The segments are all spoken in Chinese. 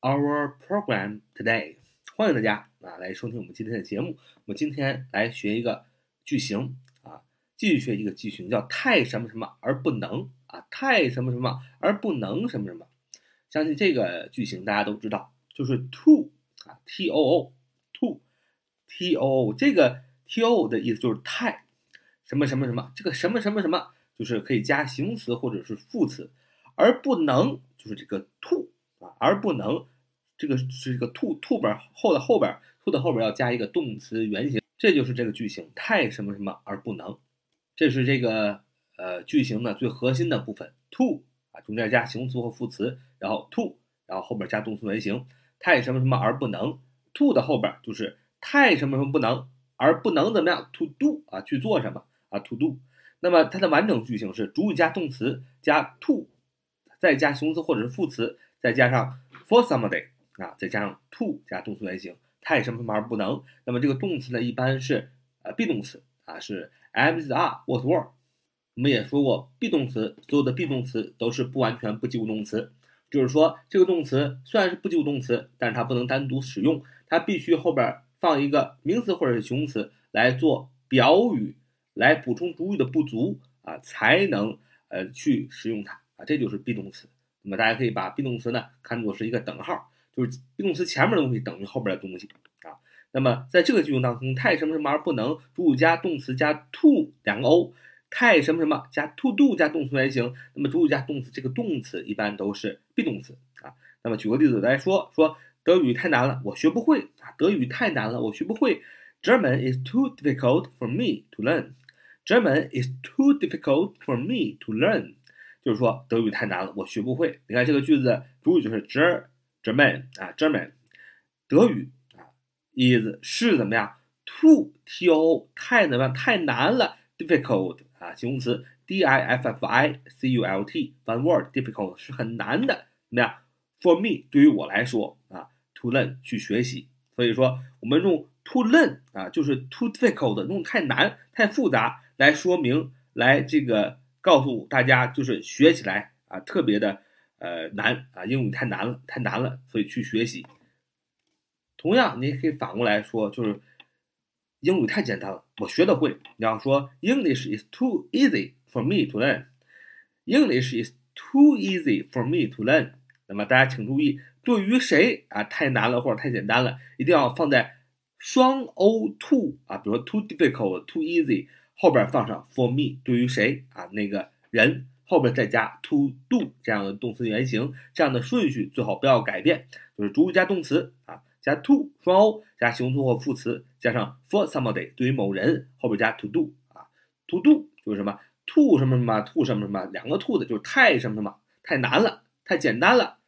our program today。欢迎大家啊来收听我们今天的节目。我们今天来学一个句型啊，继续学一个句型，叫太什么什么而不能啊，太什么什么而不能什么什么。相信这个句型大家都知道，就是 to 啊，t o o，to，t o o，这个 t o o 的意思就是太什么什么什么，这个什么什么什么就是可以加形容词或者是副词，而不能就是这个 to，而不能这个是这个 to to 边后的后边 to 的后边要加一个动词原形，这就是这个句型太什么什么而不能，这是这个呃句型的最核心的部分 to 啊，中间加形容词或副词。然后 to，然后后边加动词原形，太什么什么而不能，to 的后边就是太什么什么不能，而不能怎么样？to do 啊去做什么啊 to do，那么它的完整句型是主语加动词加 to，再加形容词或者是副词，再加上 for somebody 啊，再加上 to 加动词原形，太什么什么而不能，那么这个动词呢一般是呃 be 动词啊是 am is are was were，我们也说过 be 动词所有的 be 动词都是不完全不及物动词。就是说，这个动词虽然是不及物动词，但是它不能单独使用，它必须后边放一个名词或者是形容词来做表语，来补充主语的不足啊，才能呃去使用它啊，这就是 be 动词。那么大家可以把 be 动词呢看作是一个等号，就是 be 动词前面的东西等于后边的东西啊。那么在这个句型当中，太什么什么而不能，主语加动词加 to 两个 o。太什么什么加 to do 加动词原形，那么主语加动词，这个动词一般都是 be 动词啊。那么举个例子来说，说德语太难了，我学不会啊。德语太难了，我学不会。German is too difficult for me to learn. German is too difficult for me to learn. 就是说德语太难了，我学不会。你看这个句子主语就是 ger German 啊，German，德语啊，is 是怎么样？too t o 太怎么样？太难了，difficult。啊，形容词 d i f f i c u l t，one word difficult 是很难的，怎么样？For me，对于我来说啊，to learn 去学习，所以说我们用 to learn 啊，就是 too difficult 用太难、太复杂来说明，来这个告诉大家，就是学起来啊特别的呃难啊，英语太难了，太难了，所以去学习。同样，你也可以反过来说，就是。英语太简单了，我学得会。你要说 English is too easy for me to learn. English is too easy for me to learn. 那么大家请注意，对于谁啊太难了或者太简单了，一定要放在双 o too 啊，比如说 too difficult, too easy 后边放上 for me。对于谁啊那个人后边再加 to do 这样的动词原形，这样的顺序最好不要改变，就是主语加动词啊。加 to 双 o 加形容词或副词，加上 for somebody 对于某人后边加 to do 啊，to do 就是什么 to 什么什么 to 什么什么两个 to 的就是太什么什么太难了太简单了，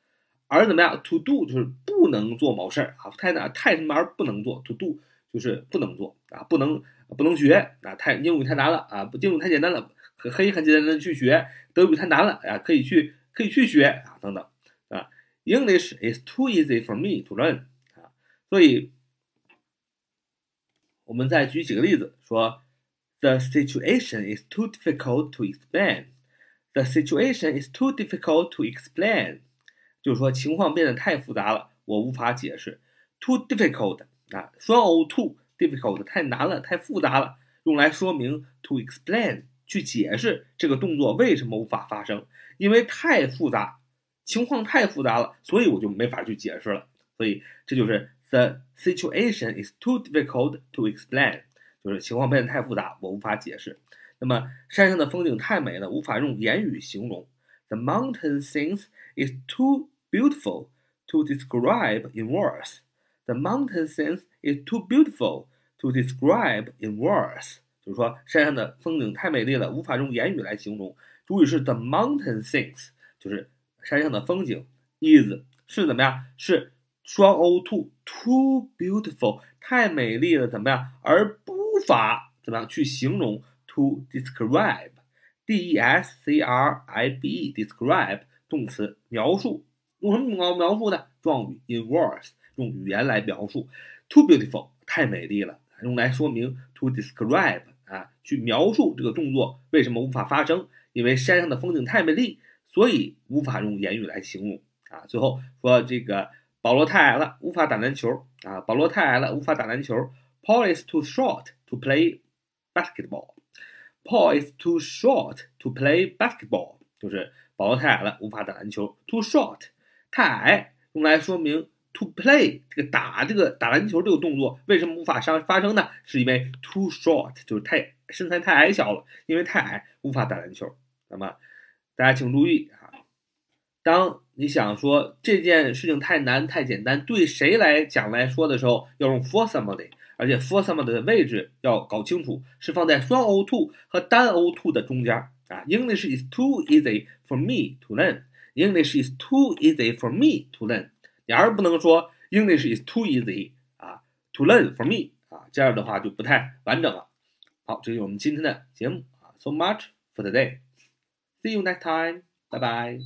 而怎么样 to do 就是不能做某事儿啊太难太什么而不能做 to do 就是不能做啊不能不能学啊太英语太难了啊不英语太简单了可以很简单的去学德语太难了啊可以去可以去学啊等等啊 English is too easy for me to learn 啊。所以，我们再举几个例子，说，The situation is too difficult to explain. The situation is too difficult to explain. 就是说情况变得太复杂了，我无法解释。Too difficult 啊，双 o too difficult 太难了，太复杂了，用来说明 to explain 去解释这个动作为什么无法发生，因为太复杂，情况太复杂了，所以我就没法去解释了。所以这就是。The situation is too difficult to explain，就是情况变得太复杂，我无法解释。那么山上的风景太美了，无法用言语形容。The mountain scenes is too beautiful to describe in words. The mountain scenes is too beautiful to describe in words，就是说山上的风景太美丽了，无法用言语来形容。主语是 the mountain scenes，就是山上的风景。is 是怎么样？是双 o too too beautiful 太美丽了，怎么样？而不法怎么样去形容？to describe d e s c r i b e describe 动词描述，用什么描描述呢？状语 in words 用语言来描述。too beautiful 太美丽了，用来说明 to describe 啊，去描述这个动作为什么无法发生？因为山上的风景太美丽，所以无法用言语来形容啊。最后说这个。保罗太矮了，无法打篮球啊。保罗太矮了，无法打篮球。Paul is too short to play basketball. Paul is too short to play basketball. 就是保罗太矮了，无法打篮球。Too short，太矮，用来说明 to play 这个打这个打篮球这个动作为什么无法上发生呢？是因为 too short 就是太身材太矮小了，因为太矮无法打篮球。那么大家请注意啊，当你想说这件事情太难太简单，对谁来讲来说的时候，要用 for somebody，而且 for somebody 的位置要搞清楚，是放在双 o two 和单 o two 的中间啊。English is too easy for me to learn. English is too easy for me to learn. 你还是不能说 English is too easy 啊 to learn for me 啊，这样的话就不太完整了。好，这是我们今天的节目啊。So much for today. See you next time. 拜拜